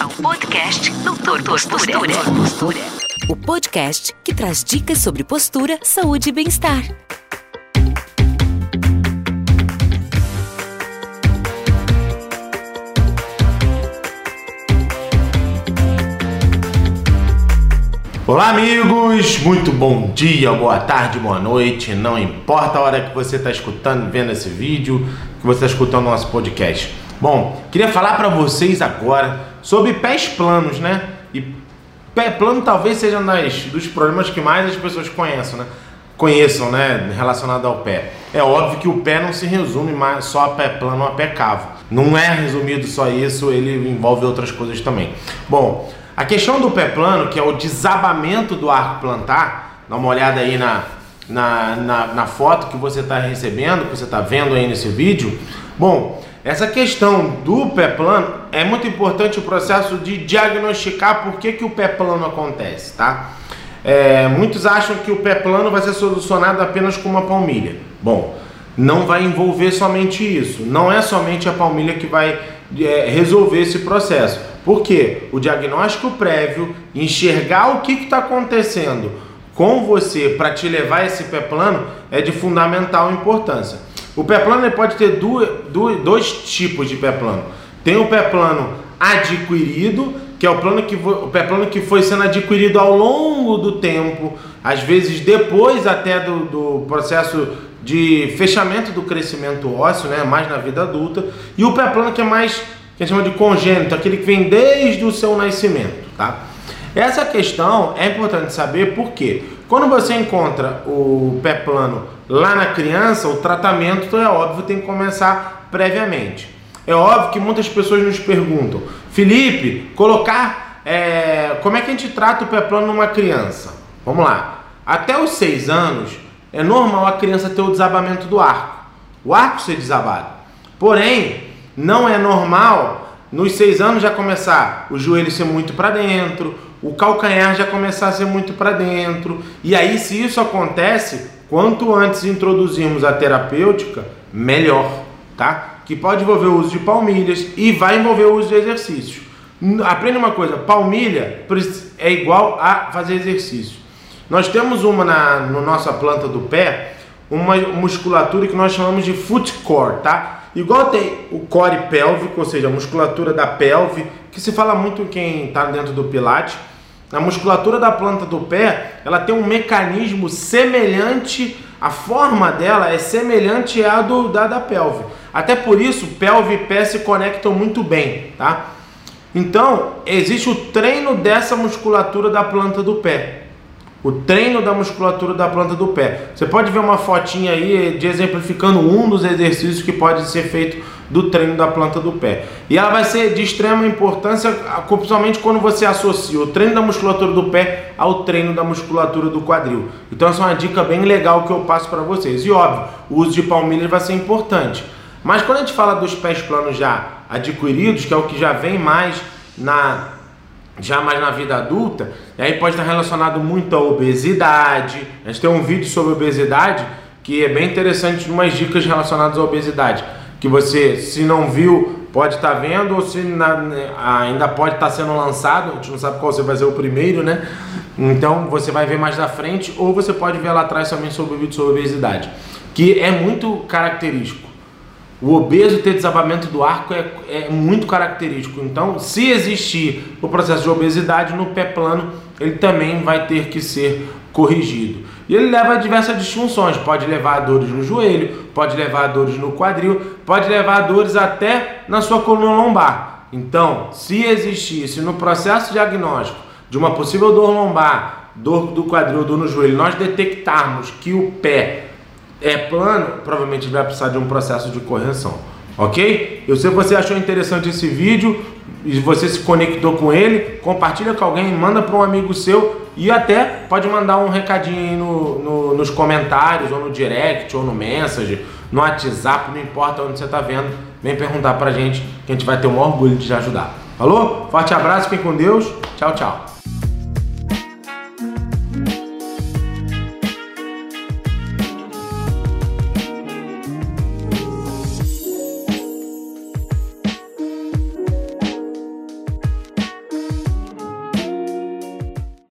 ao podcast Doutor Postura. Postura. O podcast que traz dicas sobre postura, saúde e bem-estar. Olá, amigos! Muito bom dia, boa tarde, boa noite. Não importa a hora que você está escutando, vendo esse vídeo, que você está escutando o nosso podcast. Bom, queria falar para vocês agora sobre pés planos, né? E pé plano talvez seja um dos problemas que mais as pessoas conheçam, né? Conheçam, né? Relacionado ao pé. É óbvio que o pé não se resume mais só a pé plano ou a pé cavo. Não é resumido só isso, ele envolve outras coisas também. Bom, a questão do pé plano, que é o desabamento do arco plantar, dá uma olhada aí na, na, na, na foto que você está recebendo, que você está vendo aí nesse vídeo. Bom, essa questão do pé plano é muito importante o processo de diagnosticar por que, que o pé plano acontece, tá? É, muitos acham que o pé plano vai ser solucionado apenas com uma palmilha. Bom, não vai envolver somente isso. Não é somente a palmilha que vai é, resolver esse processo. Por quê? O diagnóstico prévio, enxergar o que está acontecendo com você para te levar esse pé plano é de fundamental importância. O pé plano pode ter duas, duas, dois tipos de pé plano. Tem o pé plano adquirido, que é o, plano que, o pé plano que foi sendo adquirido ao longo do tempo, às vezes depois até do, do processo de fechamento do crescimento ósseo, né, mais na vida adulta, e o pé plano que é mais que a gente chama de congênito, aquele que vem desde o seu nascimento, tá? Essa questão é importante saber porque quando você encontra o pé plano lá na criança, o tratamento é óbvio tem que começar previamente. É óbvio que muitas pessoas nos perguntam, Felipe, colocar é, como é que a gente trata o pé plano numa criança? Vamos lá. Até os seis anos é normal a criança ter o desabamento do arco, o arco ser desabado. Porém, não é normal nos seis anos já começar o joelho ser muito para dentro, o calcanhar já começar a ser muito para dentro. E aí, se isso acontece, quanto antes introduzirmos a terapêutica, melhor, tá? Que pode envolver o uso de palmilhas e vai envolver o uso de exercícios. Aprenda uma coisa: palmilha é igual a fazer exercício. Nós temos uma na no nossa planta do pé, uma musculatura que nós chamamos de foot core, tá? Igual tem o core pélvico, ou seja, a musculatura da pelve, que se fala muito quem está dentro do Pilates. A musculatura da planta do pé, ela tem um mecanismo semelhante, a forma dela é semelhante à do, da, da pelve. Até por isso, pelve e pé se conectam muito bem, tá? Então, existe o treino dessa musculatura da planta do pé o treino da musculatura da planta do pé. Você pode ver uma fotinha aí de exemplificando um dos exercícios que pode ser feito do treino da planta do pé. E ela vai ser de extrema importância, principalmente quando você associa o treino da musculatura do pé ao treino da musculatura do quadril. Então essa é uma dica bem legal que eu passo para vocês. E óbvio, o uso de palmilhas vai ser importante. Mas quando a gente fala dos pés planos já adquiridos, que é o que já vem mais na já mais na vida adulta, e aí pode estar relacionado muito à obesidade. A gente tem um vídeo sobre obesidade que é bem interessante, umas dicas relacionadas à obesidade, que você, se não viu, pode estar vendo, ou se na, ainda pode estar sendo lançado, a gente não sabe qual você vai ser o primeiro, né? Então você vai ver mais da frente, ou você pode ver lá atrás também sobre o vídeo sobre obesidade, que é muito característico. O obeso ter desabamento do arco é, é, muito característico. Então, se existir o processo de obesidade no pé plano, ele também vai ter que ser corrigido. E ele leva a diversas disfunções. Pode levar a dores no joelho, pode levar a dores no quadril, pode levar a dores até na sua coluna lombar. Então, se existisse no processo diagnóstico de uma possível dor lombar, dor do quadril, dor no joelho, nós detectarmos que o pé é plano, provavelmente vai precisar de um processo de correção. Ok? Eu sei que você achou interessante esse vídeo e você se conectou com ele, compartilha com alguém, manda para um amigo seu e até pode mandar um recadinho aí no, no, nos comentários, ou no direct, ou no message, no WhatsApp, não importa onde você está vendo, vem perguntar para a gente que a gente vai ter um orgulho de te ajudar. Falou? Forte abraço, fiquem com Deus. Tchau, tchau.